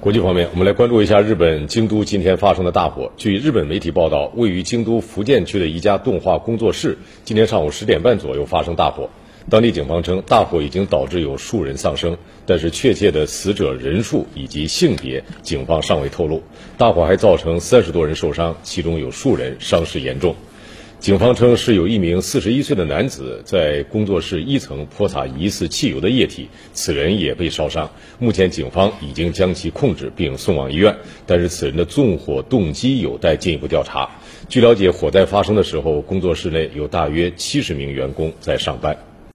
国际方面，我们来关注一下日本京都今天发生的大火。据日本媒体报道，位于京都福建区的一家动画工作室今天上午十点半左右发生大火。当地警方称，大火已经导致有数人丧生，但是确切的死者人数以及性别，警方尚未透露。大火还造成三十多人受伤，其中有数人伤势严重。警方称是有一名四十一岁的男子在工作室一层泼洒疑似汽油的液体，此人也被烧伤。目前警方已经将其控制并送往医院，但是此人的纵火动机有待进一步调查。据了解，火灾发生的时候，工作室内有大约七十名员工在上班。